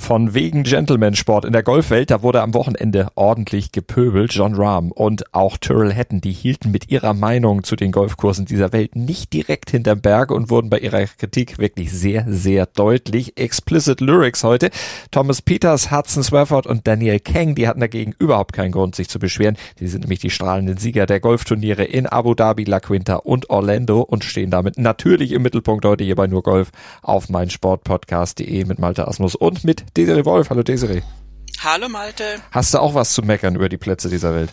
von wegen Gentleman-Sport in der Golfwelt, da wurde am Wochenende ordentlich gepöbelt. John Rahm und auch Tyrrell Hatton, die hielten mit ihrer Meinung zu den Golfkursen dieser Welt nicht direkt hinterm Berg und wurden bei ihrer Kritik wirklich sehr, sehr deutlich. Explicit Lyrics heute. Thomas Peters, Hudson Swafford und Daniel Kang, die hatten dagegen überhaupt keinen Grund, sich zu beschweren. Die sind nämlich die strahlenden Sieger der Golfturniere in Abu Dhabi, La Quinta und Orlando und stehen damit natürlich im Mittelpunkt heute hier bei Nur Golf auf meinsportpodcast.de mit Malte Asmus und mit Desiree Wolf. Hallo Desiree. Hallo Malte. Hast du auch was zu meckern über die Plätze dieser Welt?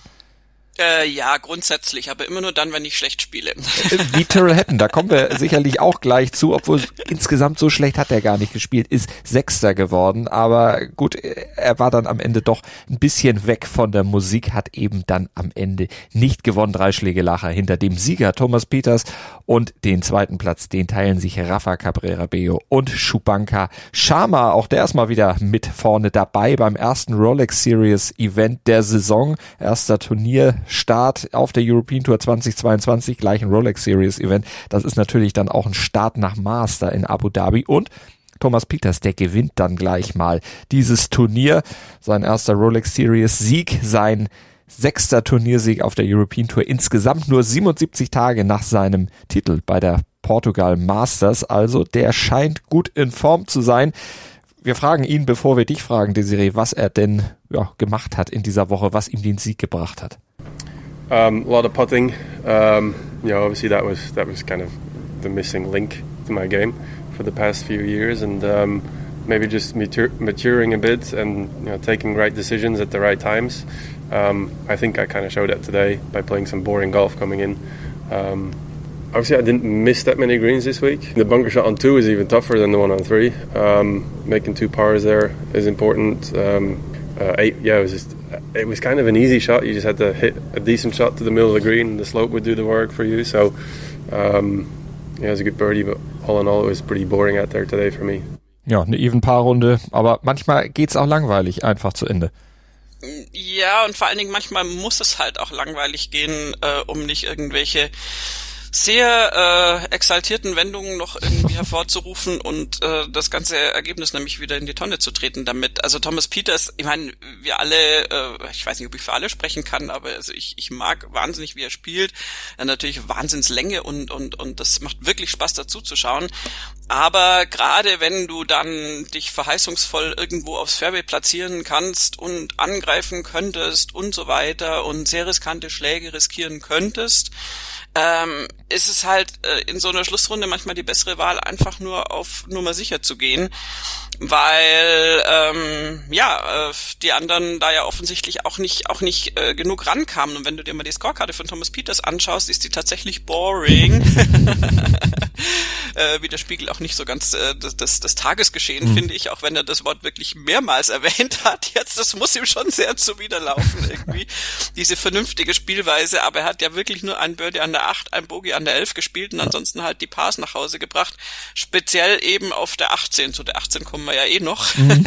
Äh, ja, grundsätzlich, aber immer nur dann, wenn ich schlecht spiele. Äh, wie Tyrrell Hatton, da kommen wir sicherlich auch gleich zu, obwohl insgesamt so schlecht hat er gar nicht gespielt, ist Sechster geworden, aber gut, er war dann am Ende doch ein bisschen weg von der Musik, hat eben dann am Ende nicht gewonnen, drei Schläge Lacher hinter dem Sieger Thomas Peters und den zweiten Platz, den teilen sich Rafa Cabrera Beo und Schubanka Sharma, auch der ist mal wieder mit vorne dabei beim ersten Rolex Series Event der Saison, erster Turnier Start auf der European Tour 2022, gleich ein Rolex Series Event. Das ist natürlich dann auch ein Start nach Master in Abu Dhabi und Thomas Peters, der gewinnt dann gleich mal dieses Turnier. Sein erster Rolex Series Sieg, sein sechster Turniersieg auf der European Tour insgesamt nur 77 Tage nach seinem Titel bei der Portugal Masters. Also der scheint gut in Form zu sein. Wir fragen ihn, bevor wir dich fragen, Desiree, was er denn ja, gemacht hat in dieser Woche, was ihm den Sieg gebracht hat. Um, a lot of putting. Um, you know, obviously that was that was kind of the missing link to my game for the past few years, and um, maybe just matur maturing a bit and you know, taking right decisions at the right times. Um, I think I kind of showed that today by playing some boring golf coming in. Um, obviously, I didn't miss that many greens this week. The bunker shot on two is even tougher than the one on three. Um, making two pars there is important. Uh, eight, yeah, it was just it was kind of an easy shot. You just had to hit a decent shot to the middle of the green, and the slope would do the work for you. So, um, yeah, it was a good birdie, but all in all, it was pretty boring out there today for me. Ja, eine Even-Paar-Runde, aber manchmal geht's auch langweilig einfach zu Ende. Ja, und vor allen Dingen manchmal muss es halt auch langweilig gehen, äh, um nicht irgendwelche sehr äh, exaltierten Wendungen noch irgendwie hervorzurufen und äh, das ganze Ergebnis nämlich wieder in die Tonne zu treten damit. Also Thomas Peters, ich meine, wir alle, äh, ich weiß nicht, ob ich für alle sprechen kann, aber also ich, ich mag wahnsinnig, wie er spielt. Er hat natürlich Wahnsinnslänge und, und, und das macht wirklich Spaß dazu zu schauen. Aber gerade wenn du dann dich verheißungsvoll irgendwo aufs Fairway platzieren kannst und angreifen könntest und so weiter und sehr riskante Schläge riskieren könntest, ähm, ist es halt äh, in so einer Schlussrunde manchmal die bessere Wahl, einfach nur auf Nummer sicher zu gehen, weil ähm, ja äh, die anderen da ja offensichtlich auch nicht auch nicht äh, genug rankamen. Und wenn du dir mal die Scorekarte von Thomas Peters anschaust, ist die tatsächlich boring. äh, widerspiegelt auch nicht so ganz äh, das, das, das Tagesgeschehen, mhm. finde ich, auch wenn er das Wort wirklich mehrmals erwähnt hat. Jetzt, das muss ihm schon sehr zuwiderlaufen irgendwie, diese vernünftige Spielweise. Aber er hat ja wirklich nur ein Birdie an der 8, ein Bogey an der 11 gespielt und ansonsten halt die Pars nach Hause gebracht. Speziell eben auf der 18. Zu der 18 kommen wir ja eh noch. Mhm.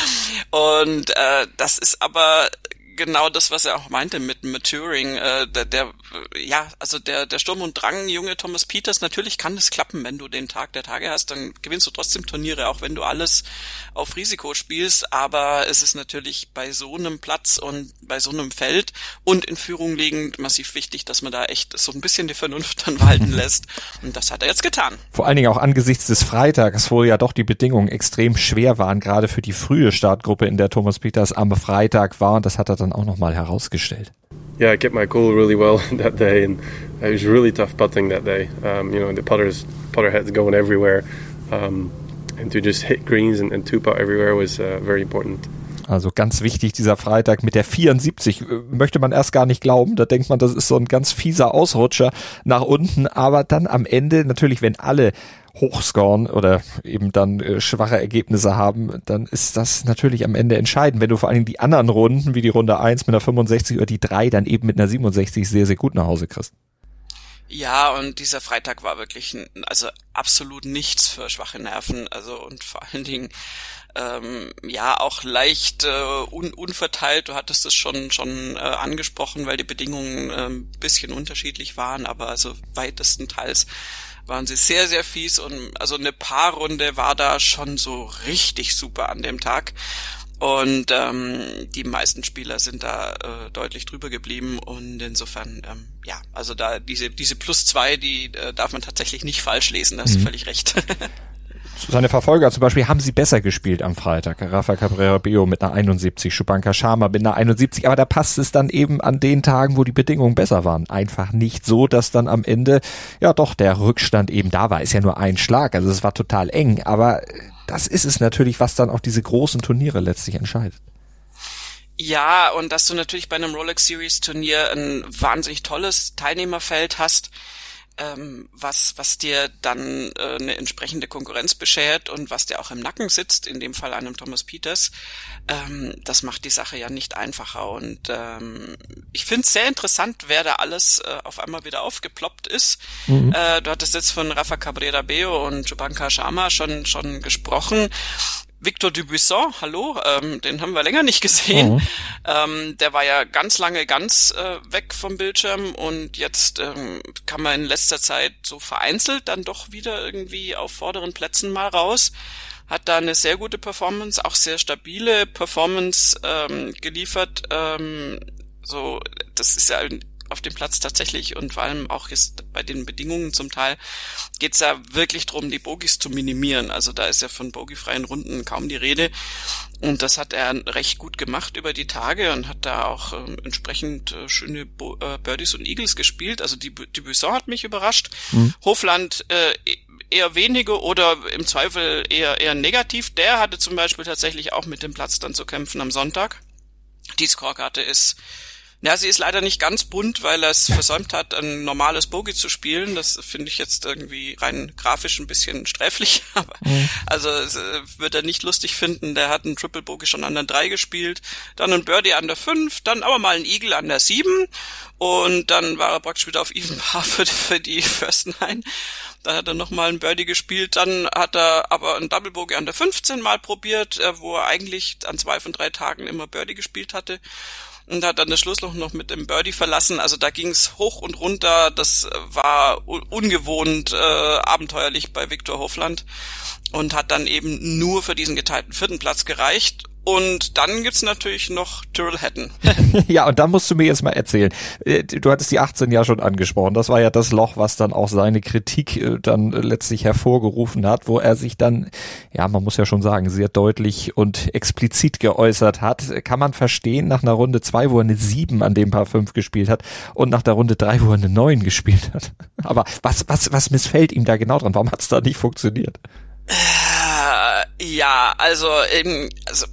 und äh, das ist aber genau das, was er auch meinte mit Maturing. Äh, der, der, ja, also der, der Sturm und Drang, junge Thomas Peters, natürlich kann das klappen, wenn du den Tag der Tage hast, dann gewinnst du trotzdem Turniere, auch wenn du alles auf Risiko spielst. Aber es ist natürlich bei so einem Platz und bei so einem Feld und in Führung liegend massiv wichtig, dass man da echt so ein bisschen die Vernunft dann walten lässt. Und das hat er jetzt getan. Vor allen Dingen auch angesichts des Freitags, wo ja doch die Bedingungen extrem schwer waren, gerade für die frühe Startgruppe, in der Thomas Peters am Freitag war. Und das hat er dann auch nochmal herausgestellt. Yeah, I kept my cool really well that day, and it was really tough putting that day. Um, you know, the putters putter heads going everywhere, um, and to just hit greens and, and two putt everywhere was uh, very important. Also ganz wichtig, dieser Freitag mit der 74 äh, möchte man erst gar nicht glauben. Da denkt man, das ist so ein ganz fieser Ausrutscher nach unten. Aber dann am Ende, natürlich, wenn alle hochscoren oder eben dann äh, schwache Ergebnisse haben, dann ist das natürlich am Ende entscheidend. Wenn du vor allem die anderen Runden, wie die Runde 1 mit einer 65 oder die 3 dann eben mit einer 67 sehr, sehr gut nach Hause kriegst. Ja, und dieser Freitag war wirklich, also absolut nichts für schwache Nerven, also und vor allen Dingen ähm, ja auch leicht äh, un unverteilt. Du hattest es schon schon äh, angesprochen, weil die Bedingungen äh, ein bisschen unterschiedlich waren, aber also weitestenteils waren sie sehr sehr fies und also eine Paarrunde war da schon so richtig super an dem Tag. Und ähm, die meisten Spieler sind da äh, deutlich drüber geblieben und insofern, ähm, ja, also da diese, diese Plus zwei, die äh, darf man tatsächlich nicht falsch lesen, da hast mhm. du völlig recht. Seine Verfolger zum Beispiel haben sie besser gespielt am Freitag. Rafa Cabrera Bio mit einer 71, Schubanka Sharma mit einer 71, aber da passt es dann eben an den Tagen, wo die Bedingungen besser waren. Einfach nicht so, dass dann am Ende ja doch der Rückstand eben da war. Ist ja nur ein Schlag, also es war total eng, aber das ist es natürlich, was dann auch diese großen Turniere letztlich entscheidet. Ja, und dass du natürlich bei einem Rolex Series Turnier ein wahnsinnig tolles Teilnehmerfeld hast, ähm, was, was dir dann äh, eine entsprechende Konkurrenz beschert und was dir auch im Nacken sitzt, in dem Fall einem Thomas Peters, ähm, das macht die Sache ja nicht einfacher. Und ähm, ich finde es sehr interessant, wer da alles äh, auf einmal wieder aufgeploppt ist. Mhm. Äh, du hattest jetzt von Rafa Cabrera Beo und Jubanka Sharma schon, schon gesprochen. Victor Dubuisson, hallo, ähm, den haben wir länger nicht gesehen. Mhm. Ähm, der war ja ganz lange ganz äh, weg vom Bildschirm und jetzt ähm, kann man in letzter Zeit so vereinzelt dann doch wieder irgendwie auf vorderen Plätzen mal raus. Hat da eine sehr gute Performance, auch sehr stabile Performance ähm, geliefert. Ähm, so, das ist ja auf dem Platz tatsächlich und vor allem auch jetzt bei den Bedingungen zum Teil geht es ja wirklich darum, die Bogies zu minimieren. Also da ist ja von bogiefreien Runden kaum die Rede. Und das hat er recht gut gemacht über die Tage und hat da auch äh, entsprechend äh, schöne Bo äh, Birdies und Eagles gespielt. Also die, die Buisson hat mich überrascht. Mhm. Hofland äh, eher wenige oder im Zweifel eher, eher negativ. Der hatte zum Beispiel tatsächlich auch mit dem Platz dann zu kämpfen am Sonntag. Die Scorekarte ist ja, sie ist leider nicht ganz bunt, weil er es versäumt hat, ein normales Bogie zu spielen. Das finde ich jetzt irgendwie rein grafisch ein bisschen sträflich. Aber mhm. also äh, wird er nicht lustig finden. Der hat einen Triple Bogie schon an der 3 gespielt, dann ein Birdie an der 5, dann aber mal ein Eagle an der 7 und dann war er praktisch wieder auf Even Par für, für die First Nine. Dann hat er nochmal ein Birdie gespielt, dann hat er aber ein Double Bogey an der 15 mal probiert, äh, wo er eigentlich an zwei von drei Tagen immer Birdie gespielt hatte und hat dann das Schlussloch noch mit dem Birdie verlassen. Also da ging es hoch und runter. Das war ungewohnt äh, abenteuerlich bei Viktor Hofland und hat dann eben nur für diesen geteilten vierten Platz gereicht. Und dann gibt's natürlich noch Tyrrell Hatton. ja, und da musst du mir jetzt mal erzählen. Äh, du hattest die 18 ja schon angesprochen. Das war ja das Loch, was dann auch seine Kritik äh, dann letztlich hervorgerufen hat, wo er sich dann, ja, man muss ja schon sagen, sehr deutlich und explizit geäußert hat. Kann man verstehen nach einer Runde zwei, wo er eine 7 an dem Paar 5 gespielt hat und nach der Runde drei, wo er eine 9 gespielt hat. Aber was, was, was missfällt ihm da genau dran? Warum hat's da nicht funktioniert? Ja, also, ähm, also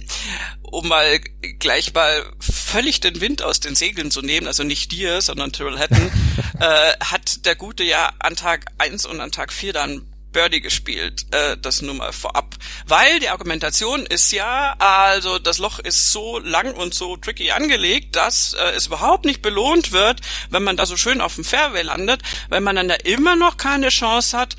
um mal gleich mal völlig den Wind aus den Segeln zu nehmen, also nicht dir, sondern Tyrrell Hatton, äh, hat der Gute ja an Tag eins und an Tag vier dann Birdie gespielt, äh, das nur mal vorab. Weil die Argumentation ist ja, also das Loch ist so lang und so tricky angelegt, dass äh, es überhaupt nicht belohnt wird, wenn man da so schön auf dem Fairway landet, weil man dann da immer noch keine Chance hat.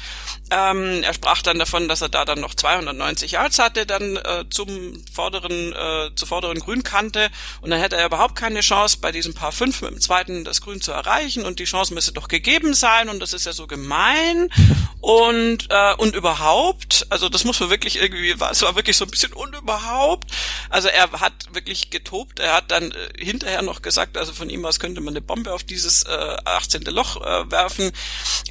Ähm, er sprach dann davon, dass er da dann noch 290 Yards hatte, dann äh, zum vorderen, äh, zur vorderen Grünkante und dann hätte er überhaupt keine Chance, bei diesem Paar 5 mit dem zweiten das Grün zu erreichen und die Chance müsste doch gegeben sein und das ist ja so gemein und äh, und überhaupt, also das muss man wirklich irgendwie, es war wirklich so ein bisschen und überhaupt. Also er hat wirklich getobt. Er hat dann äh, hinterher noch gesagt, also von ihm aus könnte man eine Bombe auf dieses äh, 18. Loch äh, werfen.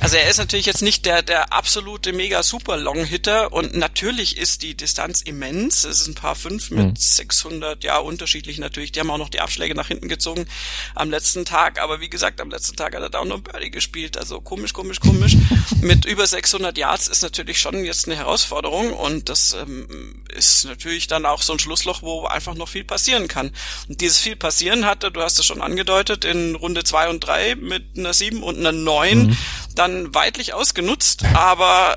Also er ist natürlich jetzt nicht der der absolute mega super Long Hitter und natürlich ist die Distanz immens. Es ist ein paar fünf mit mhm. 600, ja unterschiedlich natürlich. Die haben auch noch die Abschläge nach hinten gezogen am letzten Tag. Aber wie gesagt, am letzten Tag hat er da auch noch Birdie gespielt. Also komisch, komisch, komisch. mit über 600 Yards Platz ist natürlich schon jetzt eine Herausforderung und das ähm, ist natürlich dann auch so ein Schlussloch, wo einfach noch viel passieren kann. Und dieses viel passieren hatte, du hast es schon angedeutet, in Runde zwei und drei mit einer sieben und einer neun mhm. dann weitlich ausgenutzt, aber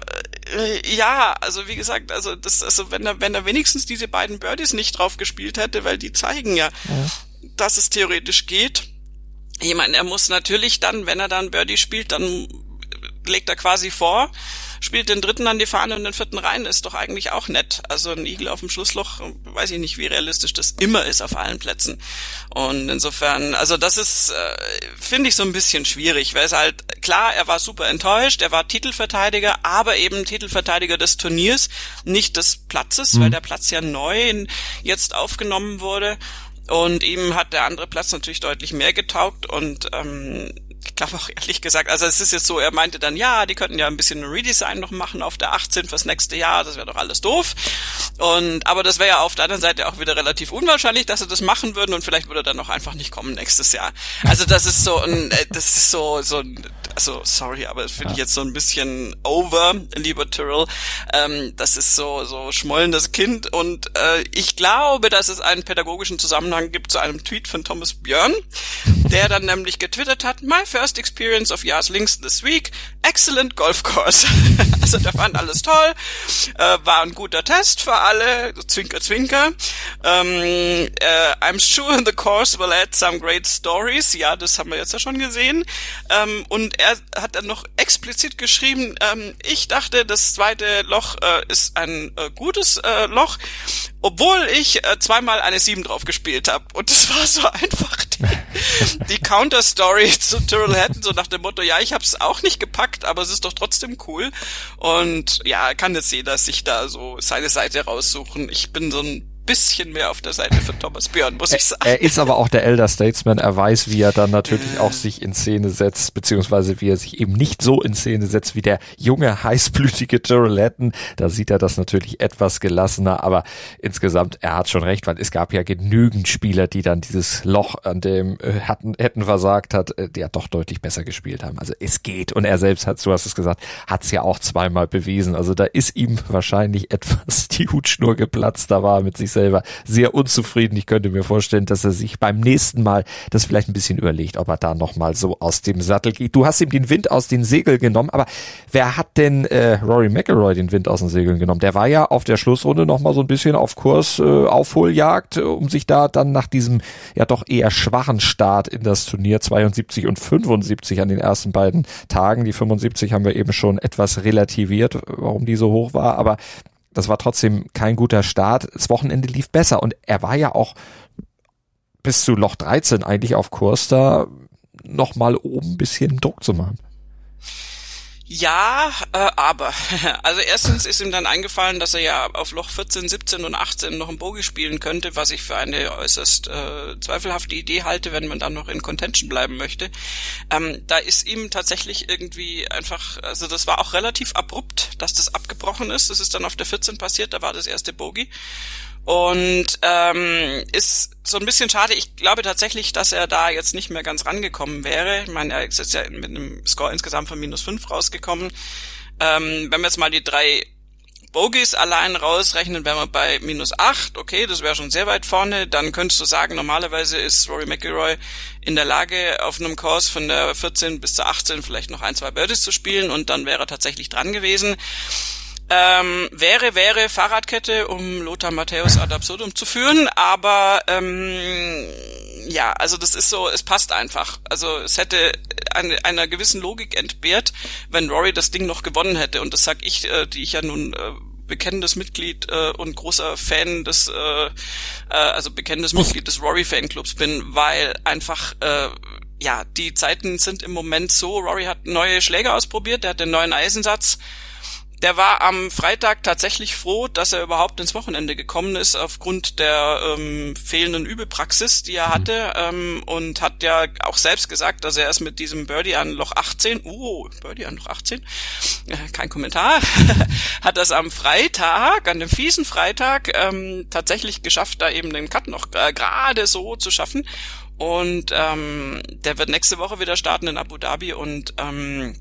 äh, ja, also wie gesagt, also das, also wenn er, wenn er wenigstens diese beiden Birdies nicht drauf gespielt hätte, weil die zeigen ja, ja. dass es theoretisch geht. Ich meine, er muss natürlich dann, wenn er dann Birdie spielt, dann legt er quasi vor, spielt den dritten an die Fahne und den vierten rein, ist doch eigentlich auch nett. Also ein Igel auf dem Schlussloch, weiß ich nicht, wie realistisch das immer ist auf allen Plätzen. Und insofern, also das ist, äh, finde ich so ein bisschen schwierig, weil es halt, klar, er war super enttäuscht, er war Titelverteidiger, aber eben Titelverteidiger des Turniers, nicht des Platzes, mhm. weil der Platz ja neu jetzt aufgenommen wurde. Und ihm hat der andere Platz natürlich deutlich mehr getaugt und ähm, ich glaube auch ehrlich gesagt, also es ist jetzt so, er meinte dann, ja, die könnten ja ein bisschen ein Redesign noch machen auf der 18 fürs nächste Jahr, das wäre doch alles doof. Und aber das wäre ja auf der anderen Seite auch wieder relativ unwahrscheinlich, dass sie das machen würden und vielleicht würde er dann auch einfach nicht kommen nächstes Jahr. Also das ist so ein, äh, das ist so so ein also sorry, aber das finde ich jetzt so ein bisschen over, lieber Tyrrell. Ähm, das ist so so schmollendes Kind und äh, ich glaube, dass es einen pädagogischen Zusammenhang gibt zu einem Tweet von Thomas Björn, der dann nämlich getwittert hat: My first experience of Yas Links this week, excellent golf course. also der fand alles toll, äh, war ein guter Test für alle, Zwinker Zwinker. Ähm, äh, I'm sure the course will add some great stories. Ja, das haben wir jetzt ja schon gesehen. Ähm, und er hat dann noch explizit geschrieben, ähm, ich dachte, das zweite Loch äh, ist ein äh, gutes äh, Loch, obwohl ich äh, zweimal eine 7 drauf gespielt habe. Und es war so einfach die, die Counter-Story zu Tyrrell Hatton, so nach dem Motto, ja, ich habe es auch nicht gepackt, aber es ist doch trotzdem cool. Und ja, kann jetzt jeder sich da so seine Seite raussuchen. Ich bin so ein bisschen mehr auf der Seite von Thomas Björn, muss ich sagen. Er ist aber auch der Elder Statesman. Er weiß, wie er dann natürlich auch sich in Szene setzt, beziehungsweise wie er sich eben nicht so in Szene setzt wie der junge, heißblütige Hatton. Da sieht er das natürlich etwas gelassener, aber insgesamt, er hat schon recht, weil es gab ja genügend Spieler, die dann dieses Loch, an dem äh, hatten, hätten versagt hat, äh, die ja doch deutlich besser gespielt haben. Also es geht. Und er selbst hat, du hast es gesagt, hat es ja auch zweimal bewiesen. Also da ist ihm wahrscheinlich etwas die Hutschnur geplatzt. Da war mit sich selber sehr unzufrieden. Ich könnte mir vorstellen, dass er sich beim nächsten Mal das vielleicht ein bisschen überlegt, ob er da nochmal so aus dem Sattel geht. Du hast ihm den Wind aus den Segeln genommen, aber wer hat denn äh, Rory McIlroy den Wind aus den Segeln genommen? Der war ja auf der Schlussrunde nochmal so ein bisschen auf Kurs, äh, Aufholjagd, um sich da dann nach diesem ja doch eher schwachen Start in das Turnier 72 und 75 an den ersten beiden Tagen. Die 75 haben wir eben schon etwas relativiert, warum die so hoch war, aber das war trotzdem kein guter Start. Das Wochenende lief besser und er war ja auch bis zu Loch 13 eigentlich auf Kurs da nochmal oben ein bisschen Druck zu machen. Ja, äh, aber. Also erstens ist ihm dann eingefallen, dass er ja auf Loch 14, 17 und 18 noch ein Bogie spielen könnte, was ich für eine äußerst äh, zweifelhafte Idee halte, wenn man dann noch in Contention bleiben möchte. Ähm, da ist ihm tatsächlich irgendwie einfach, also das war auch relativ abrupt, dass das abgebrochen ist. Das ist dann auf der 14 passiert, da war das erste Bogie. Und ähm, ist so ein bisschen schade. Ich glaube tatsächlich, dass er da jetzt nicht mehr ganz rangekommen wäre. Ich meine, er ist ja mit einem Score insgesamt von minus fünf rausgekommen. Ähm, wenn wir jetzt mal die drei Bogies allein rausrechnen, wären wir bei minus acht. Okay, das wäre schon sehr weit vorne. Dann könntest du sagen, normalerweise ist Rory McIlroy in der Lage, auf einem Kurs von der 14 bis zur 18 vielleicht noch ein, zwei Birdies zu spielen und dann wäre er tatsächlich dran gewesen. Ähm, wäre, wäre Fahrradkette, um Lothar Matthäus ad absurdum zu führen, aber ähm, ja, also das ist so, es passt einfach. Also es hätte eine, einer gewissen Logik entbehrt, wenn Rory das Ding noch gewonnen hätte. Und das sag ich, äh, die ich ja nun äh, bekennendes Mitglied äh, und großer Fan des, äh, äh, also bekennendes Mitglied des Rory Fanclubs bin, weil einfach äh, ja, die Zeiten sind im Moment so, Rory hat neue Schläger ausprobiert, der hat den neuen Eisensatz, der war am Freitag tatsächlich froh, dass er überhaupt ins Wochenende gekommen ist, aufgrund der ähm, fehlenden Übepraxis, die er mhm. hatte, ähm, und hat ja auch selbst gesagt, dass er erst mit diesem Birdie an Loch 18, oh, Birdie an Loch 18, äh, kein Kommentar, hat das am Freitag, an dem fiesen Freitag, ähm, tatsächlich geschafft, da eben den Cut noch äh, gerade so zu schaffen. Und ähm, der wird nächste Woche wieder starten in Abu Dhabi und ähm,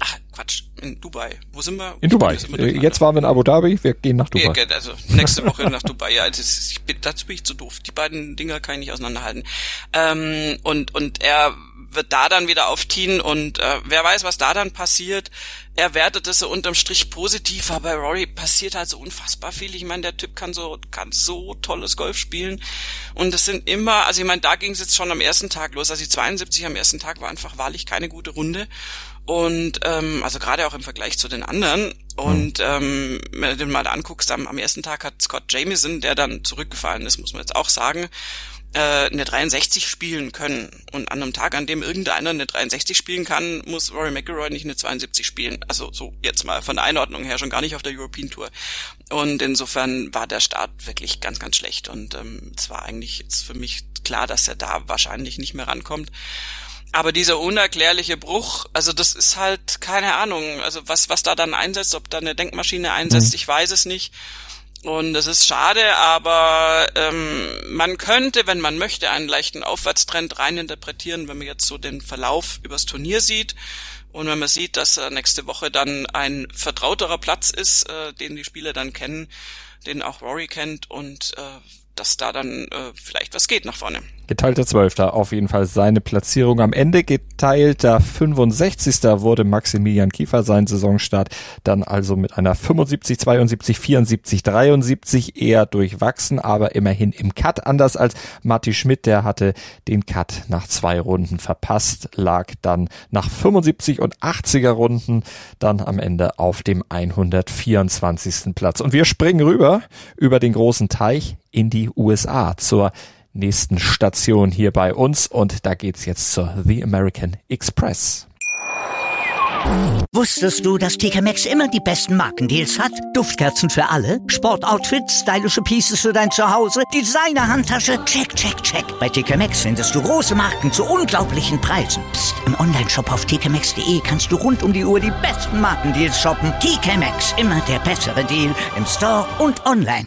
Ach, Quatsch, in Dubai. Wo sind wir? In Dubai. Äh, jetzt waren wir in Abu Dhabi, wir gehen nach Dubai. Ja, also nächste Woche nach Dubai. Ja, das, ich bin, dazu bin ich zu doof. Die beiden Dinger kann ich nicht auseinanderhalten. Ähm, und, und er wird da dann wieder aufziehen und äh, wer weiß, was da dann passiert. Er wertet es so unterm Strich positiv, aber bei Rory passiert halt so unfassbar viel. Ich meine, der Typ kann so kann so tolles Golf spielen und es sind immer, also ich meine, da ging es jetzt schon am ersten Tag los. Also die 72 am ersten Tag war einfach wahrlich keine gute Runde und ähm, also gerade auch im Vergleich zu den anderen. Und ähm, wenn du dir mal anguckst, am, am ersten Tag hat Scott Jamieson, der dann zurückgefallen ist, muss man jetzt auch sagen, eine 63 spielen können. Und an einem Tag, an dem irgendeiner eine 63 spielen kann, muss Rory McIlroy nicht eine 72 spielen. Also so jetzt mal von der Einordnung her schon gar nicht auf der European Tour. Und insofern war der Start wirklich ganz, ganz schlecht. Und ähm, es war eigentlich jetzt für mich klar, dass er da wahrscheinlich nicht mehr rankommt. Aber dieser unerklärliche Bruch, also das ist halt keine Ahnung, also was was da dann einsetzt, ob da eine Denkmaschine einsetzt, mhm. ich weiß es nicht. Und das ist schade, aber ähm, man könnte, wenn man möchte, einen leichten Aufwärtstrend reininterpretieren, wenn man jetzt so den Verlauf übers Turnier sieht. Und wenn man sieht, dass äh, nächste Woche dann ein vertrauterer Platz ist, äh, den die Spieler dann kennen, den auch Rory kennt und äh, dass da dann äh, vielleicht was geht nach vorne. Geteilter Zwölfter, auf jeden Fall seine Platzierung am Ende. Geteilter 65. wurde Maximilian Kiefer sein Saisonstart. Dann also mit einer 75, 72, 74, 73 eher durchwachsen, aber immerhin im Cut. Anders als Matti Schmidt, der hatte den Cut nach zwei Runden verpasst, lag dann nach 75 und 80er Runden dann am Ende auf dem 124. Platz. Und wir springen rüber über den großen Teich in die USA zur nächsten Station hier bei uns und da geht's jetzt zur The American Express. Wusstest du, dass TK Maxx immer die besten Markendeals hat? Duftkerzen für alle, Sportoutfits, stylische Pieces für dein Zuhause, Designer-Handtasche, check, check, check. Bei TK Maxx findest du große Marken zu unglaublichen Preisen. Psst. im Onlineshop auf tkmaxx.de kannst du rund um die Uhr die besten Markendeals shoppen. TK Maxx, immer der bessere Deal im Store und online.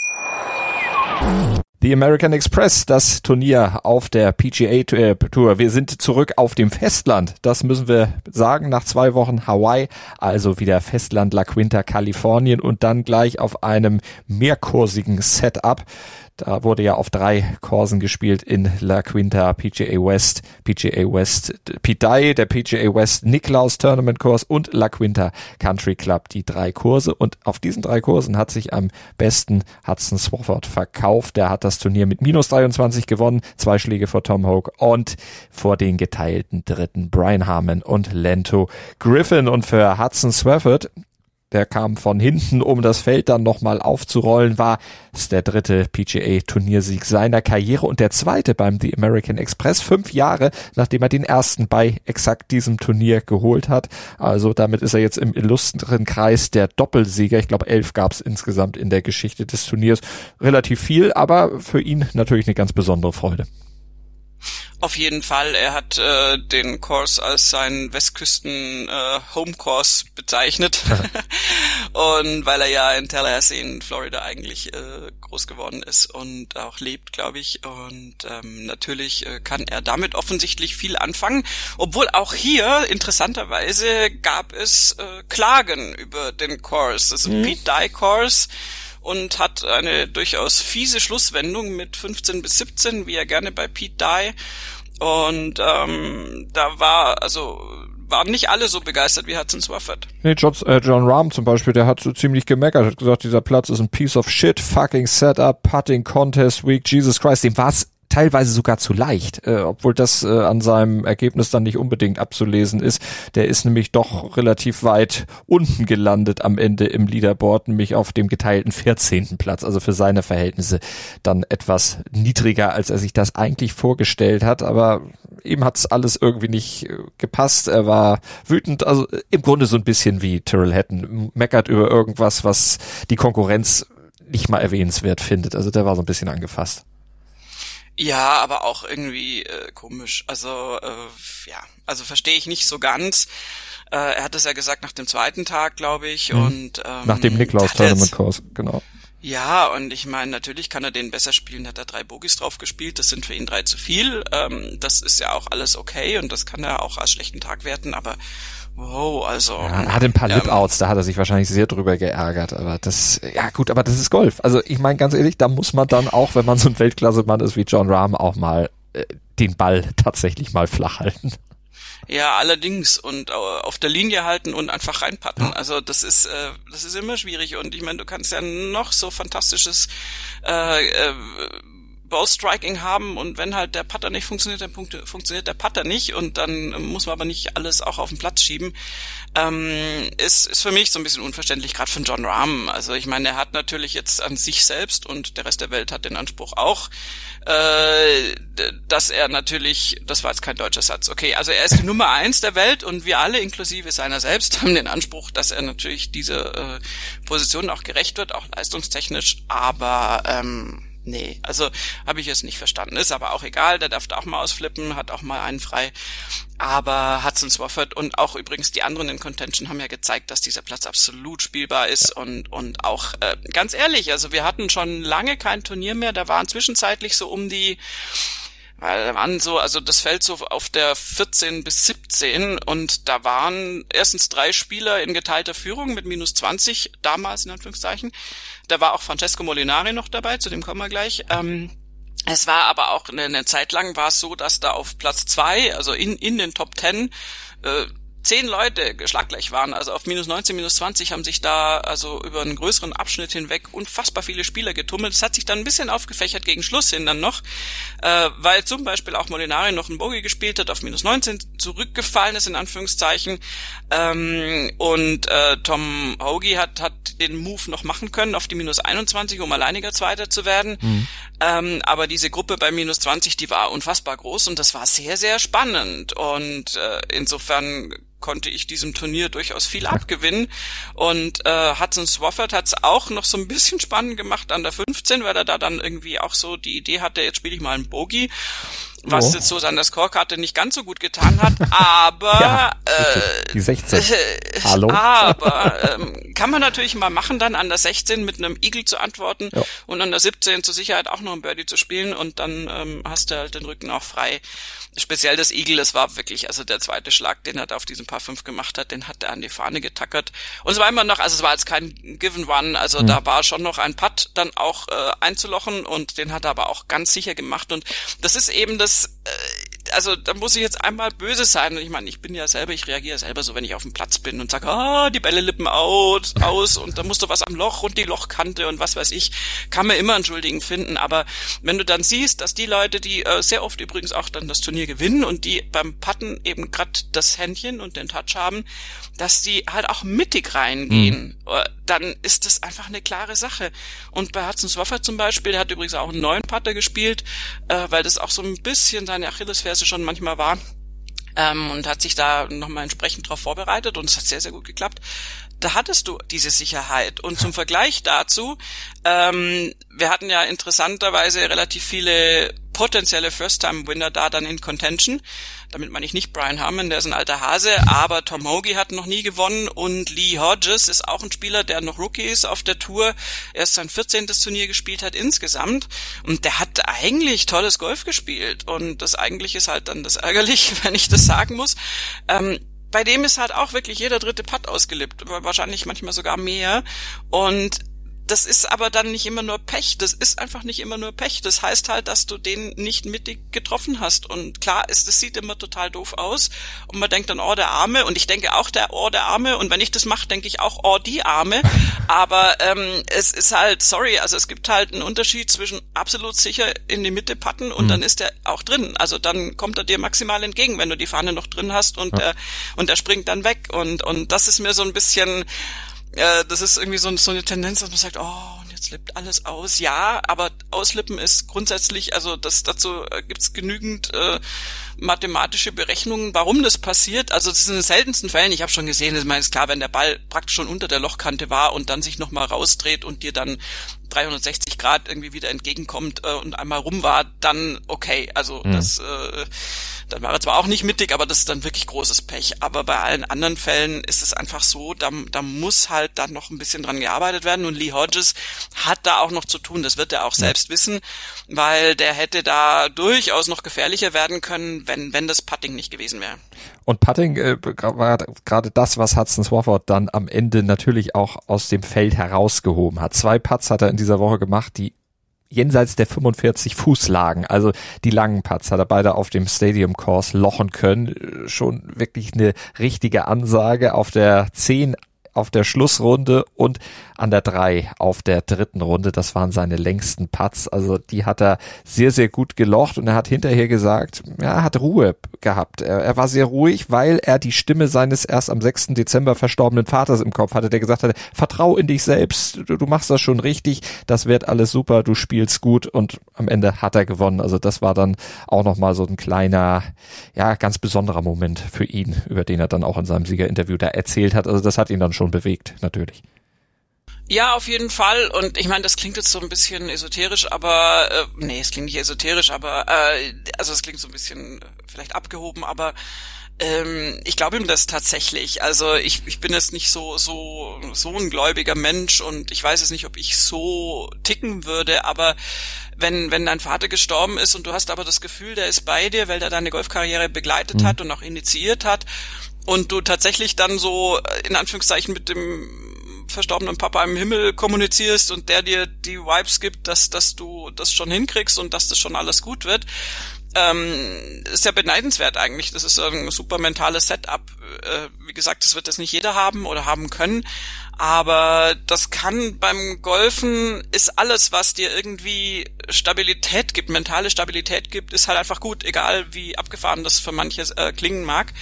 The American Express, das Turnier auf der PGA Tour. Wir sind zurück auf dem Festland. Das müssen wir sagen nach zwei Wochen Hawaii, also wieder Festland La Quinta, Kalifornien und dann gleich auf einem mehrkursigen Setup. Da wurde ja auf drei Kursen gespielt in La Quinta, PGA West, PGA West Dye, der PGA West Niklaus Tournament Kurs und La Quinta Country Club, die drei Kurse. Und auf diesen drei Kursen hat sich am besten Hudson Swafford verkauft. Der hat das Turnier mit minus 23 gewonnen, zwei Schläge vor Tom Hoke und vor den geteilten dritten Brian Harmon und Lento Griffin. Und für Hudson Swafford, der kam von hinten, um das Feld dann nochmal aufzurollen, war es der dritte PGA-Turniersieg seiner Karriere und der zweite beim The American Express, fünf Jahre nachdem er den ersten bei exakt diesem Turnier geholt hat. Also damit ist er jetzt im illustren Kreis der Doppelsieger. Ich glaube, elf gab es insgesamt in der Geschichte des Turniers. Relativ viel, aber für ihn natürlich eine ganz besondere Freude. Auf jeden Fall, er hat äh, den Course als seinen Westküsten äh, Home Course bezeichnet. und weil er ja in Tallahassee in Florida eigentlich äh, groß geworden ist und auch lebt, glaube ich. Und ähm, natürlich äh, kann er damit offensichtlich viel anfangen. Obwohl auch hier interessanterweise gab es äh, Klagen über den Course. Das ist ein mhm. Pete Dye Course und hat eine durchaus fiese Schlusswendung mit 15 bis 17, wie er gerne bei Pete Dye. Und ähm, da war, also waren nicht alle so begeistert wie Hudson Swafford. Nee, John, äh, John Rahm zum Beispiel, der hat so ziemlich gemeckert, hat gesagt, dieser Platz ist ein piece of shit, fucking setup, putting contest week, Jesus Christ, dem war's teilweise sogar zu leicht, äh, obwohl das äh, an seinem Ergebnis dann nicht unbedingt abzulesen ist. Der ist nämlich doch relativ weit unten gelandet am Ende im Leaderboard, nämlich auf dem geteilten 14. Platz, also für seine Verhältnisse dann etwas niedriger, als er sich das eigentlich vorgestellt hat, aber ihm hat's alles irgendwie nicht äh, gepasst. Er war wütend, also im Grunde so ein bisschen wie Tyrrell Hatton, meckert über irgendwas, was die Konkurrenz nicht mal erwähnenswert findet. Also der war so ein bisschen angefasst. Ja, aber auch irgendwie äh, komisch. Also äh, ja, also verstehe ich nicht so ganz. Äh, er hat es ja gesagt nach dem zweiten Tag, glaube ich, mhm. und ähm, nach dem Niklaus Tournament Kurs, genau. Ja, und ich meine, natürlich kann er den besser spielen, hat er drei Bogies drauf gespielt, das sind für ihn drei zu viel. Ähm, das ist ja auch alles okay und das kann er auch als schlechten Tag werten, aber wow, also. Ja, er hat ein paar ähm, Lip-Outs, da hat er sich wahrscheinlich sehr drüber geärgert, aber das, ja gut, aber das ist Golf. Also ich meine ganz ehrlich, da muss man dann auch, wenn man so ein Weltklasse-Mann ist wie John Rahm, auch mal äh, den Ball tatsächlich mal flach halten. Ja, allerdings und auf der Linie halten und einfach reinpatten. Also das ist äh, das ist immer schwierig und ich meine, du kannst ja noch so fantastisches äh, äh, Ballstriking haben und wenn halt der Putter nicht funktioniert, dann funktioniert der Putter nicht und dann muss man aber nicht alles auch auf den Platz schieben. Ähm, ist, ist für mich so ein bisschen unverständlich, gerade von John Rahm. Also ich meine, er hat natürlich jetzt an sich selbst und der Rest der Welt hat den Anspruch auch, äh, dass er natürlich, das war jetzt kein deutscher Satz, okay, also er ist die Nummer eins der Welt und wir alle, inklusive seiner selbst, haben den Anspruch, dass er natürlich diese äh, Position auch gerecht wird, auch leistungstechnisch, aber ähm, nee, also habe ich es nicht verstanden. Ist aber auch egal, der darf da auch mal ausflippen, hat auch mal einen frei. Aber Hudson Swafford und auch übrigens die anderen in Contention haben ja gezeigt, dass dieser Platz absolut spielbar ist ja. und und auch äh, ganz ehrlich, also wir hatten schon lange kein Turnier mehr, da waren zwischenzeitlich so um die weil da waren so, also das fällt so auf der 14 bis 17 und da waren erstens drei Spieler in geteilter Führung mit minus 20 damals in Anführungszeichen. Da war auch Francesco Molinari noch dabei, zu dem kommen wir gleich. Ähm, es war aber auch eine, eine Zeit lang war es so, dass da auf Platz zwei, also in, in den Top Ten, äh, zehn Leute geschlaggleich waren, also auf minus 19, minus 20 haben sich da also über einen größeren Abschnitt hinweg unfassbar viele Spieler getummelt. Es hat sich dann ein bisschen aufgefächert gegen Schluss hin dann noch, äh, weil zum Beispiel auch Molinari noch einen Bogie gespielt hat, auf minus 19 zurückgefallen ist in Anführungszeichen ähm, und äh, Tom Hoagie hat, hat den Move noch machen können auf die minus 21, um alleiniger Zweiter zu werden. Mhm. Ähm, aber diese Gruppe bei minus 20, die war unfassbar groß und das war sehr, sehr spannend und äh, insofern konnte ich diesem Turnier durchaus viel abgewinnen. Und äh, Hudson Swafford hat es auch noch so ein bisschen spannend gemacht an der 15, weil er da dann irgendwie auch so die Idee hatte, jetzt spiele ich mal einen Bogey was oh. jetzt so an der Scorekarte nicht ganz so gut getan hat, aber ja, äh, die 16. Äh, Hallo. Aber ähm, kann man natürlich mal machen, dann an der 16 mit einem Eagle zu antworten ja. und an der 17 zur Sicherheit auch noch ein Birdie zu spielen und dann ähm, hast du halt den Rücken auch frei. Speziell das Eagle, das war wirklich, also der zweite Schlag, den er da auf diesem Paar 5 gemacht hat, den hat er an die Fahne getackert. Und es war immer noch, also es war jetzt kein Given One, also mhm. da war schon noch ein Putt dann auch äh, einzulochen und den hat er aber auch ganz sicher gemacht und das ist eben das das, äh, also da muss ich jetzt einmal böse sein. Und ich meine, ich bin ja selber, ich reagiere selber so, wenn ich auf dem Platz bin und sage, ah, die Bälle lippen aus, aus und da musst du was am Loch und die Lochkante und was weiß ich, kann man immer einen Schuldigen finden. Aber wenn du dann siehst, dass die Leute, die äh, sehr oft übrigens auch dann das Turnier gewinnen und die beim Patten eben gerade das Händchen und den Touch haben, dass die halt auch mittig reingehen, mhm. dann ist das einfach eine klare Sache. Und bei Hudson Swaffer zum Beispiel, der hat übrigens auch einen neuen Putter gespielt, äh, weil das auch so ein bisschen seine Achillesferse schon manchmal war. Ähm, und hat sich da nochmal entsprechend drauf vorbereitet und es hat sehr, sehr gut geklappt da hattest du diese Sicherheit. Und zum Vergleich dazu, ähm, wir hatten ja interessanterweise relativ viele potenzielle First-Time-Winner da dann in Contention. Damit meine ich nicht Brian Harmon, der ist ein alter Hase, aber Tom Hoagie hat noch nie gewonnen und Lee Hodges ist auch ein Spieler, der noch Rookie ist auf der Tour, erst sein 14. Turnier gespielt hat insgesamt und der hat eigentlich tolles Golf gespielt und das eigentlich ist halt dann das ärgerlich, wenn ich das sagen muss. Ähm, bei dem ist halt auch wirklich jeder dritte Putt ausgelebt, wahrscheinlich manchmal sogar mehr. Und das ist aber dann nicht immer nur Pech. Das ist einfach nicht immer nur Pech. Das heißt halt, dass du den nicht mittig getroffen hast. Und klar ist, das sieht immer total doof aus. Und man denkt dann, oh, der Arme. Und ich denke auch, der, oh, der Arme. Und wenn ich das mache, denke ich auch, oh, die Arme. Aber ähm, es ist halt, sorry, also es gibt halt einen Unterschied zwischen absolut sicher in die Mitte patten und mhm. dann ist der auch drin. Also dann kommt er dir maximal entgegen, wenn du die Fahne noch drin hast und, ja. äh, und der springt dann weg. Und, und das ist mir so ein bisschen, äh, das ist irgendwie so, so eine Tendenz, dass man sagt, oh, und jetzt lippt alles aus. Ja, aber auslippen ist grundsätzlich, also das dazu äh, gibt's genügend äh, mathematische Berechnungen, warum das passiert. Also das ist in den seltensten Fällen, ich habe schon gesehen, ich meine, ist klar, wenn der Ball praktisch schon unter der Lochkante war und dann sich nochmal rausdreht und dir dann 360 Grad irgendwie wieder entgegenkommt äh, und einmal rum war, dann okay. Also mhm. das äh, dann war er zwar auch nicht mittig, aber das ist dann wirklich großes Pech. Aber bei allen anderen Fällen ist es einfach so, da, da muss halt dann noch ein bisschen dran gearbeitet werden. Und Lee Hodges hat da auch noch zu tun. Das wird er auch selbst wissen, weil der hätte da durchaus noch gefährlicher werden können, wenn, wenn das Putting nicht gewesen wäre. Und Putting äh, war gerade das, was Hudson Swafford dann am Ende natürlich auch aus dem Feld herausgehoben hat. Zwei Putts hat er in dieser Woche gemacht, die jenseits der 45 Fuß lagen. Also die langen Putts hat er beide auf dem Stadium Course lochen können. Schon wirklich eine richtige Ansage auf der 10 auf der Schlussrunde und an der drei auf der dritten Runde. Das waren seine längsten Putts. Also die hat er sehr, sehr gut gelocht und er hat hinterher gesagt, ja, er hat Ruhe gehabt. Er, er war sehr ruhig, weil er die Stimme seines erst am 6. Dezember verstorbenen Vaters im Kopf hatte, der gesagt hatte, vertrau in dich selbst, du, du machst das schon richtig, das wird alles super, du spielst gut und am Ende hat er gewonnen. Also das war dann auch nochmal so ein kleiner, ja, ganz besonderer Moment für ihn, über den er dann auch in seinem Siegerinterview da erzählt hat. Also das hat ihn dann schon bewegt, natürlich. Ja, auf jeden Fall. Und ich meine, das klingt jetzt so ein bisschen esoterisch, aber äh, nee, es klingt nicht esoterisch, aber äh, also es klingt so ein bisschen vielleicht abgehoben, aber ähm, ich glaube ihm das tatsächlich. Also ich, ich bin jetzt nicht so so so ein gläubiger Mensch und ich weiß es nicht, ob ich so ticken würde, aber wenn wenn dein Vater gestorben ist und du hast aber das Gefühl, der ist bei dir, weil der deine Golfkarriere begleitet mhm. hat und auch initiiert hat und du tatsächlich dann so äh, in Anführungszeichen mit dem verstorbenen Papa im Himmel kommunizierst und der dir die Vibes gibt, dass, dass du das schon hinkriegst und dass das schon alles gut wird, ähm, ist ja beneidenswert eigentlich. Das ist ein super mentales Setup. Äh, wie gesagt, das wird das nicht jeder haben oder haben können. Aber das kann beim Golfen ist alles, was dir irgendwie Stabilität gibt, mentale Stabilität gibt, ist halt einfach gut, egal wie abgefahren das für manche äh, klingen mag.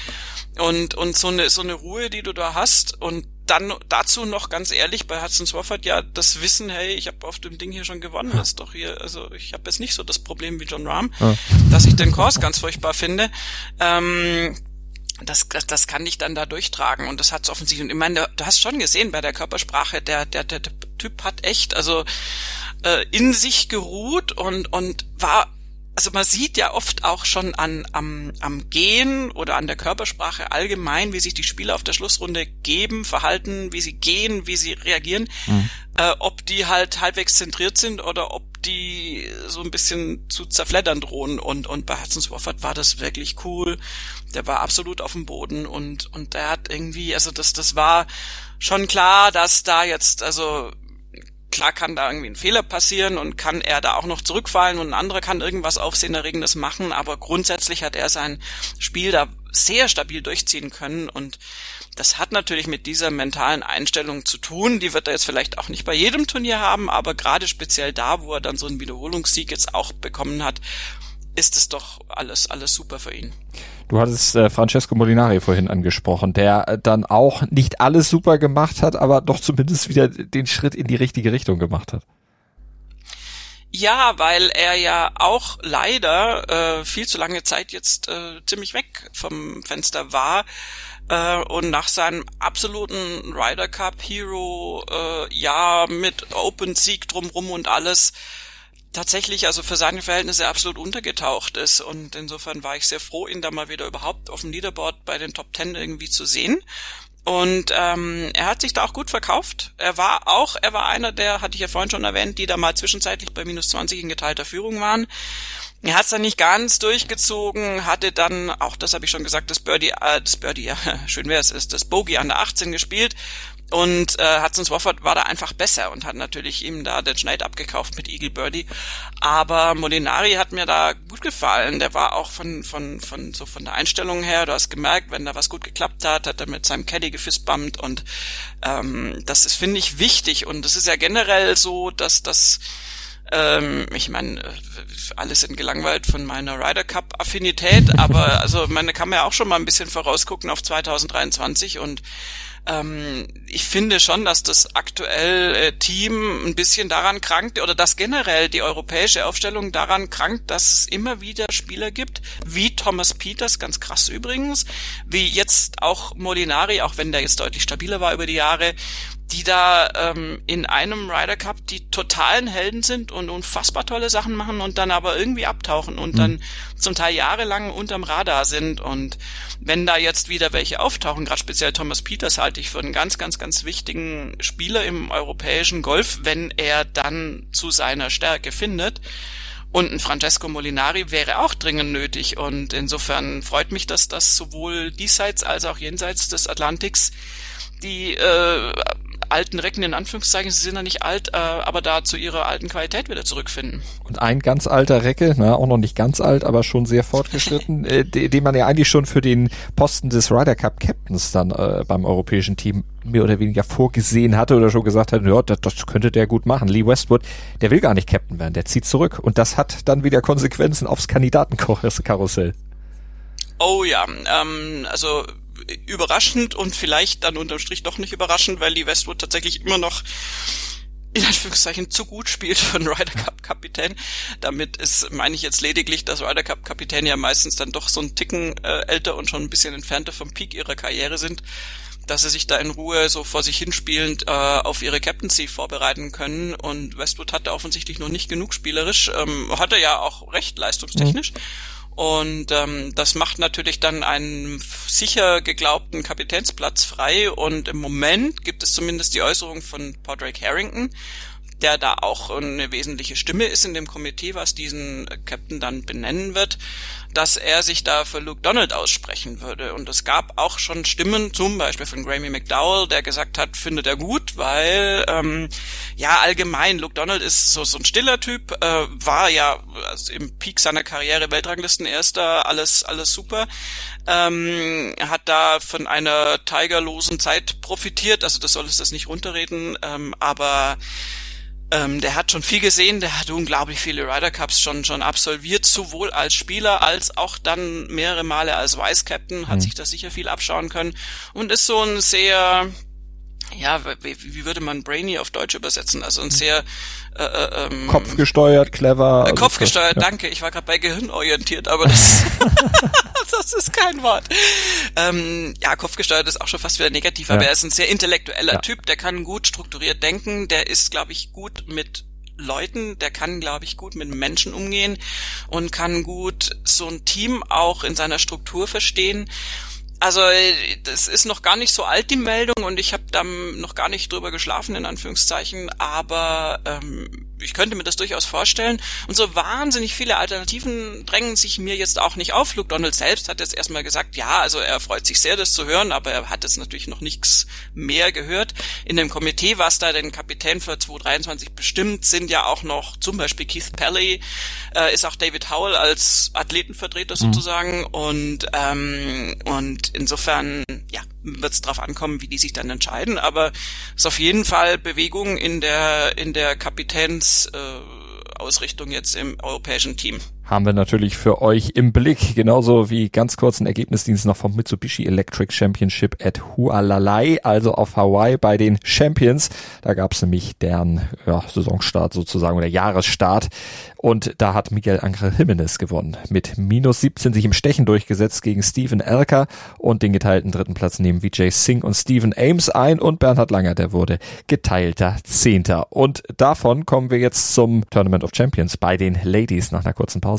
Und, und so eine, so eine Ruhe, die du da hast und dann dazu noch ganz ehrlich bei Hudson Swafford ja das Wissen, hey, ich habe auf dem Ding hier schon gewonnen, das ist doch hier, also ich habe jetzt nicht so das Problem wie John Rahm, ja. dass ich den Kurs ganz furchtbar finde. Ähm, das, das, das kann dich dann da durchtragen und das hat's offensichtlich. Und ich meine, du hast schon gesehen bei der Körpersprache, der, der, der, Typ hat echt, also äh, in sich geruht und, und war also man sieht ja oft auch schon an, am, am Gehen oder an der Körpersprache allgemein, wie sich die Spieler auf der Schlussrunde geben, verhalten, wie sie gehen, wie sie reagieren, mhm. äh, ob die halt halbwegs zentriert sind oder ob die so ein bisschen zu zerfleddern drohen. Und, und bei Hudson Swafford war das wirklich cool. Der war absolut auf dem Boden und, und der hat irgendwie, also das, das war schon klar, dass da jetzt, also klar kann da irgendwie ein Fehler passieren und kann er da auch noch zurückfallen und ein anderer kann irgendwas Aufsehenerregendes machen, aber grundsätzlich hat er sein Spiel da sehr stabil durchziehen können und das hat natürlich mit dieser mentalen Einstellung zu tun. Die wird er jetzt vielleicht auch nicht bei jedem Turnier haben, aber gerade speziell da, wo er dann so einen Wiederholungssieg jetzt auch bekommen hat, ist es doch alles, alles super für ihn. Du hattest äh, Francesco Molinari vorhin angesprochen, der äh, dann auch nicht alles super gemacht hat, aber doch zumindest wieder den Schritt in die richtige Richtung gemacht hat. Ja, weil er ja auch leider äh, viel zu lange Zeit jetzt äh, ziemlich weg vom Fenster war äh, und nach seinem absoluten Ryder Cup Hero äh, ja mit Open Sieg drumrum und alles tatsächlich also für seine Verhältnisse absolut untergetaucht ist und insofern war ich sehr froh, ihn da mal wieder überhaupt auf dem Leaderboard bei den Top Ten irgendwie zu sehen. Und ähm, er hat sich da auch gut verkauft. Er war auch, er war einer der, hatte ich ja vorhin schon erwähnt, die da mal zwischenzeitlich bei minus 20 in geteilter Führung waren. Er hat es dann nicht ganz durchgezogen, hatte dann, auch das habe ich schon gesagt, das Birdie, äh, das Birdie, ja, schön wäre es, ist das Bogey an der 18 gespielt Und äh, Hudson Swafford war da einfach besser und hat natürlich ihm da den Schneid abgekauft mit Eagle Birdie. Aber Molinari hat mir da gut gefallen. Der war auch von, von, von, so von der Einstellung her, du hast gemerkt, wenn da was gut geklappt hat, hat er mit seinem Caddy gefistbummt und ähm, das ist, finde ich, wichtig. Und das ist ja generell so, dass das ähm, ich meine, alle sind gelangweilt von meiner Ryder Cup Affinität, aber also meine kann man ja auch schon mal ein bisschen vorausgucken auf 2023 und ähm, ich finde schon, dass das aktuell äh, Team ein bisschen daran krankt oder dass generell die europäische Aufstellung daran krankt, dass es immer wieder Spieler gibt, wie Thomas Peters, ganz krass übrigens, wie jetzt auch Molinari, auch wenn der jetzt deutlich stabiler war über die Jahre, die da ähm, in einem Ryder Cup die totalen Helden sind und unfassbar tolle Sachen machen und dann aber irgendwie abtauchen und mhm. dann zum Teil jahrelang unterm Radar sind. Und wenn da jetzt wieder welche auftauchen, gerade speziell Thomas Peters halte ich für einen ganz, ganz, ganz wichtigen Spieler im europäischen Golf, wenn er dann zu seiner Stärke findet. Und ein Francesco Molinari wäre auch dringend nötig. Und insofern freut mich, dass das sowohl diesseits als auch jenseits des Atlantiks die äh, alten Recken in Anführungszeichen, sie sind ja nicht alt, äh, aber da zu ihrer alten Qualität wieder zurückfinden. Und ein ganz alter Recke, na, auch noch nicht ganz alt, aber schon sehr fortgeschritten, äh, den man ja eigentlich schon für den Posten des Ryder Cup Captains dann äh, beim europäischen Team mehr oder weniger vorgesehen hatte oder schon gesagt hat, ja, das, das könnte der gut machen. Lee Westwood, der will gar nicht Captain werden, der zieht zurück und das hat dann wieder Konsequenzen aufs Kandidatenkarussell. Oh ja, ähm, also überraschend und vielleicht dann unterm Strich doch nicht überraschend, weil die Westwood tatsächlich immer noch in Anführungszeichen zu gut spielt für einen Ryder Cup Kapitän. Damit ist, meine ich jetzt lediglich, dass Ryder Cup Kapitän ja meistens dann doch so ein Ticken äh, älter und schon ein bisschen entfernter vom Peak ihrer Karriere sind, dass sie sich da in Ruhe so vor sich hinspielend äh, auf ihre Captaincy vorbereiten können. Und Westwood hatte offensichtlich noch nicht genug spielerisch, ähm, hatte ja auch recht leistungstechnisch. Mhm und ähm, das macht natürlich dann einen sicher geglaubten Kapitänsplatz frei. Und im Moment gibt es zumindest die Äußerung von Padraig Harrington, der da auch eine wesentliche Stimme ist in dem Komitee, was diesen Captain dann benennen wird, dass er sich da für Luke Donald aussprechen würde. Und es gab auch schon Stimmen, zum Beispiel von Grammy McDowell, der gesagt hat, findet er gut, weil ähm, ja allgemein Luke Donald ist so, so ein stiller Typ, äh, war ja also im Peak seiner Karriere Weltranglisten erster, alles alles super, ähm, hat da von einer tigerlosen Zeit profitiert, also das soll es das nicht runterreden, ähm, aber ähm, der hat schon viel gesehen, der hat unglaublich viele Ryder Cups schon schon absolviert, sowohl als Spieler als auch dann mehrere Male als Vice Captain, hat mhm. sich da sicher viel abschauen können und ist so ein sehr ja, wie, wie würde man Brainy auf Deutsch übersetzen? Also ein sehr äh, äh ähm, kopfgesteuert, clever. Äh, also kopfgesteuert, ja. danke. Ich war gerade bei gehirnorientiert, aber das, das ist kein Wort. Ähm, ja, kopfgesteuert ist auch schon fast wieder negativ, aber ja. er ist ein sehr intellektueller ja. Typ, der kann gut strukturiert denken, der ist, glaube ich, gut mit Leuten, der kann, glaube ich, gut mit Menschen umgehen und kann gut so ein Team auch in seiner Struktur verstehen also das ist noch gar nicht so alt die Meldung und ich habe da noch gar nicht drüber geschlafen in Anführungszeichen, aber ähm, ich könnte mir das durchaus vorstellen. Und so wahnsinnig viele Alternativen drängen sich mir jetzt auch nicht auf. Luke Donald selbst hat jetzt erstmal gesagt, ja, also er freut sich sehr, das zu hören, aber er hat jetzt natürlich noch nichts mehr gehört. In dem Komitee, was da den Kapitän für 2023 bestimmt, sind ja auch noch zum Beispiel Keith Pelley, äh, ist auch David Howell als Athletenvertreter mhm. sozusagen und ähm, und insofern ja wird es darauf ankommen, wie die sich dann entscheiden, aber es ist auf jeden Fall Bewegung in der in der Kapitäns äh, Ausrichtung jetzt im europäischen Team haben wir natürlich für euch im Blick, genauso wie ganz kurz ein Ergebnisdienst noch vom Mitsubishi Electric Championship at Hualalai, also auf Hawaii bei den Champions. Da gab es nämlich deren ja, Saisonstart sozusagen oder Jahresstart und da hat Miguel Angel Jimenez gewonnen. Mit minus 17 sich im Stechen durchgesetzt gegen Steven Elker und den geteilten dritten Platz nehmen Vijay Singh und Steven Ames ein und Bernhard Langer, der wurde geteilter Zehnter. Und davon kommen wir jetzt zum Tournament of Champions bei den Ladies nach einer kurzen Pause.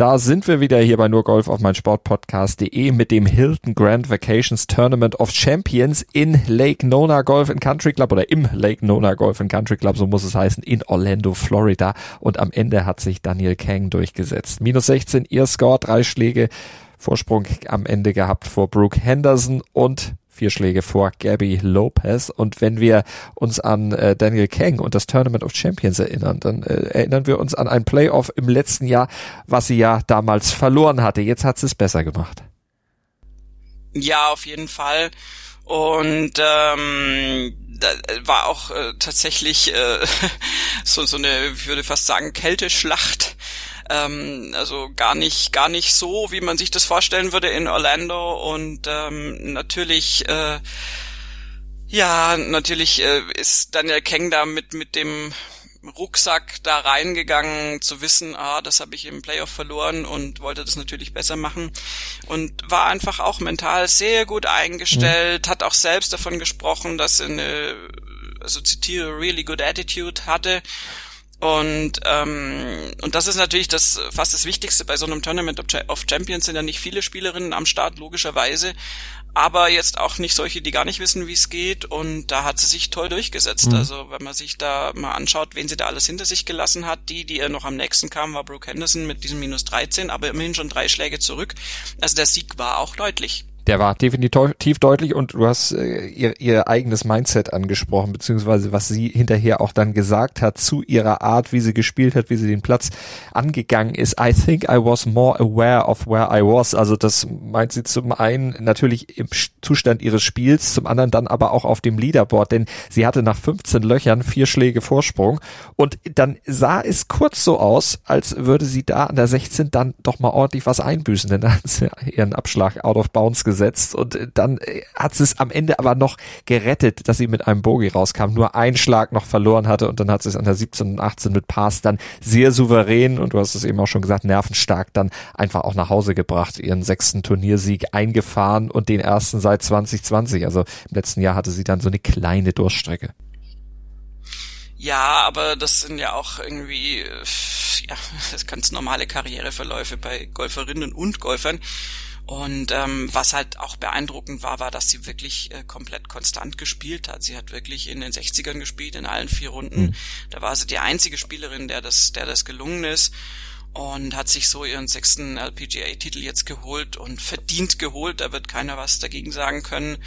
Da sind wir wieder hier bei nur Golf auf mein Sportpodcast.de mit dem Hilton Grand Vacations Tournament of Champions in Lake Nona Golf and Country Club oder im Lake Nona Golf and Country Club, so muss es heißen, in Orlando, Florida. Und am Ende hat sich Daniel Kang durchgesetzt. Minus 16, ihr Score, drei Schläge. Vorsprung am Ende gehabt vor Brooke Henderson und vier Schläge vor Gabby Lopez. Und wenn wir uns an äh, Daniel Kang und das Tournament of Champions erinnern, dann äh, erinnern wir uns an ein Playoff im letzten Jahr, was sie ja damals verloren hatte. Jetzt hat sie es besser gemacht. Ja, auf jeden Fall. Und ähm, da war auch äh, tatsächlich äh, so, so eine, ich würde fast sagen, Kälteschlacht ähm, also gar nicht, gar nicht so, wie man sich das vorstellen würde in Orlando. Und ähm, natürlich, äh, ja, natürlich äh, ist Daniel Keng da mit, mit dem Rucksack da reingegangen, zu wissen, ah, das habe ich im Playoff verloren und wollte das natürlich besser machen. Und war einfach auch mental sehr gut eingestellt, mhm. hat auch selbst davon gesprochen, dass er eine, also zitiere, really good attitude hatte und, ähm, und das ist natürlich das fast das Wichtigste bei so einem Tournament of Champions sind ja nicht viele Spielerinnen am Start, logischerweise. Aber jetzt auch nicht solche, die gar nicht wissen, wie es geht. Und da hat sie sich toll durchgesetzt. Mhm. Also wenn man sich da mal anschaut, wen sie da alles hinter sich gelassen hat, die, die ihr noch am nächsten kam, war Brooke Henderson mit diesem minus 13, aber immerhin schon drei Schläge zurück. Also der Sieg war auch deutlich. Der war definitiv deutlich und du hast äh, ihr, ihr eigenes Mindset angesprochen, beziehungsweise was sie hinterher auch dann gesagt hat zu ihrer Art, wie sie gespielt hat, wie sie den Platz angegangen ist. I think I was more aware of where I was. Also das meint sie zum einen natürlich im Zustand ihres Spiels, zum anderen dann aber auch auf dem Leaderboard, denn sie hatte nach 15 Löchern vier Schläge Vorsprung und dann sah es kurz so aus, als würde sie da an der 16 dann doch mal ordentlich was einbüßen, denn da hat sie ihren Abschlag out of bounds gesetzt und dann äh, hat sie es am Ende aber noch gerettet, dass sie mit einem Bogie rauskam, nur einen Schlag noch verloren hatte und dann hat sie es an der 17 und 18 mit Pass dann sehr souverän und du hast es eben auch schon gesagt, nervenstark dann einfach auch nach Hause gebracht, ihren sechsten Turniersieg eingefahren und den ersten seit 2020. Also im letzten Jahr hatte sie dann so eine kleine Durchstrecke. Ja, aber das sind ja auch irgendwie, äh, ja, das ganz normale Karriereverläufe bei Golferinnen und Golfern. Und ähm, was halt auch beeindruckend war, war, dass sie wirklich äh, komplett konstant gespielt hat. Sie hat wirklich in den 60ern gespielt, in allen vier Runden. Mhm. Da war sie die einzige Spielerin, der das, der das gelungen ist und hat sich so ihren sechsten LPGA-Titel jetzt geholt und verdient geholt. Da wird keiner was dagegen sagen können.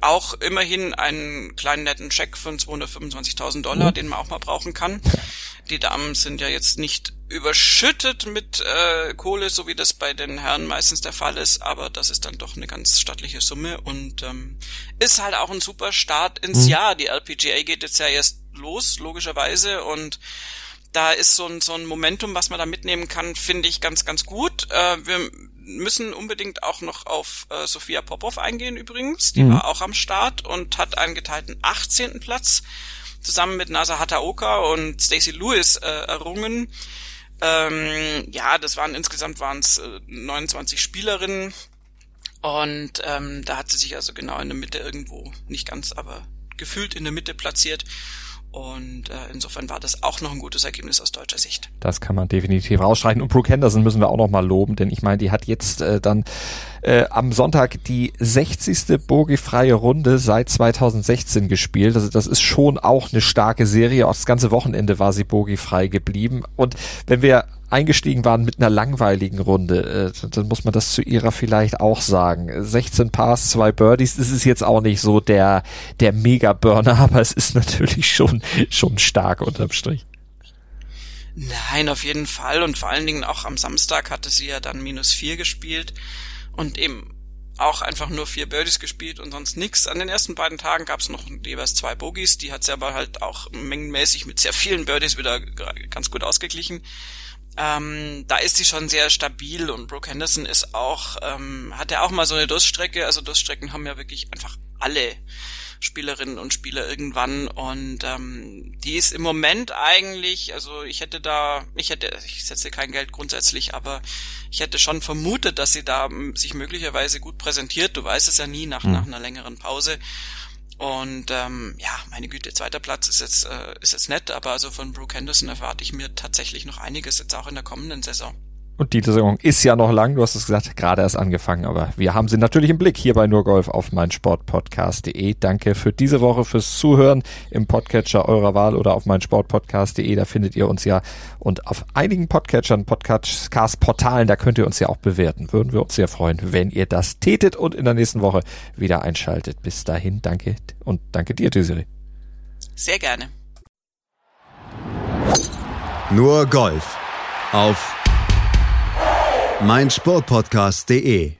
Auch immerhin einen kleinen netten Scheck von 225.000 Dollar, mhm. den man auch mal brauchen kann. Die Damen sind ja jetzt nicht überschüttet mit äh, Kohle, so wie das bei den Herren meistens der Fall ist, aber das ist dann doch eine ganz stattliche Summe und ähm, ist halt auch ein super Start ins mhm. Jahr. Die LPGA geht jetzt ja erst los, logischerweise, und da ist so ein, so ein Momentum, was man da mitnehmen kann, finde ich ganz, ganz gut. Äh, wir müssen unbedingt auch noch auf äh, Sophia Popov eingehen übrigens. Die mhm. war auch am Start und hat einen geteilten 18. Platz zusammen mit Nasa Hataoka und Stacey Lewis äh, errungen. Ähm, ja, das waren insgesamt waren es äh, 29 Spielerinnen. Und ähm, da hat sie sich also genau in der Mitte irgendwo, nicht ganz, aber gefühlt in der Mitte platziert und äh, insofern war das auch noch ein gutes Ergebnis aus deutscher Sicht. Das kann man definitiv rausstreichen. Und Brooke Henderson müssen wir auch noch mal loben, denn ich meine, die hat jetzt äh, dann äh, am Sonntag die 60. bogiefreie Runde seit 2016 gespielt. Also das ist schon auch eine starke Serie. Auch das ganze Wochenende war sie bogiefrei geblieben. Und wenn wir eingestiegen waren mit einer langweiligen Runde, äh, dann muss man das zu ihrer vielleicht auch sagen. 16 Pars, zwei Birdies, das ist jetzt auch nicht so der, der Mega-Burner, aber es ist natürlich schon, schon stark unterm Strich. Nein, auf jeden Fall. Und vor allen Dingen auch am Samstag hatte sie ja dann minus vier gespielt und eben auch einfach nur vier Birdies gespielt und sonst nix. An den ersten beiden Tagen gab es noch jeweils zwei Bogies, die hat sie aber halt auch mengenmäßig mit sehr vielen Birdies wieder ganz gut ausgeglichen. Ähm, da ist sie schon sehr stabil und Brooke Henderson ist auch, ähm, hat ja auch mal so eine Durststrecke, also Durststrecken haben ja wirklich einfach alle Spielerinnen und Spieler irgendwann und ähm, die ist im Moment eigentlich, also ich hätte da, ich hätte, ich setze kein Geld grundsätzlich, aber ich hätte schon vermutet, dass sie da sich möglicherweise gut präsentiert. Du weißt es ja nie nach, mhm. nach einer längeren Pause. Und ähm, ja, meine Güte, zweiter Platz ist jetzt, äh, ist jetzt nett, aber also von Brooke Henderson erwarte ich mir tatsächlich noch einiges jetzt auch in der kommenden Saison. Und die Saison ist ja noch lang, du hast es gesagt, gerade erst angefangen, aber wir haben sie natürlich im Blick hier bei Nurgolf auf meinsportpodcast.de. Danke für diese Woche fürs Zuhören im Podcatcher eurer Wahl oder auf meinsportpodcast.de, da findet ihr uns ja und auf einigen Podcatchern, Podcast-Portalen, da könnt ihr uns ja auch bewerten. Würden wir uns sehr freuen, wenn ihr das tätet und in der nächsten Woche wieder einschaltet. Bis dahin, danke und danke dir, Desiree. Sehr gerne. Nur Golf auf meinsportpodcast.de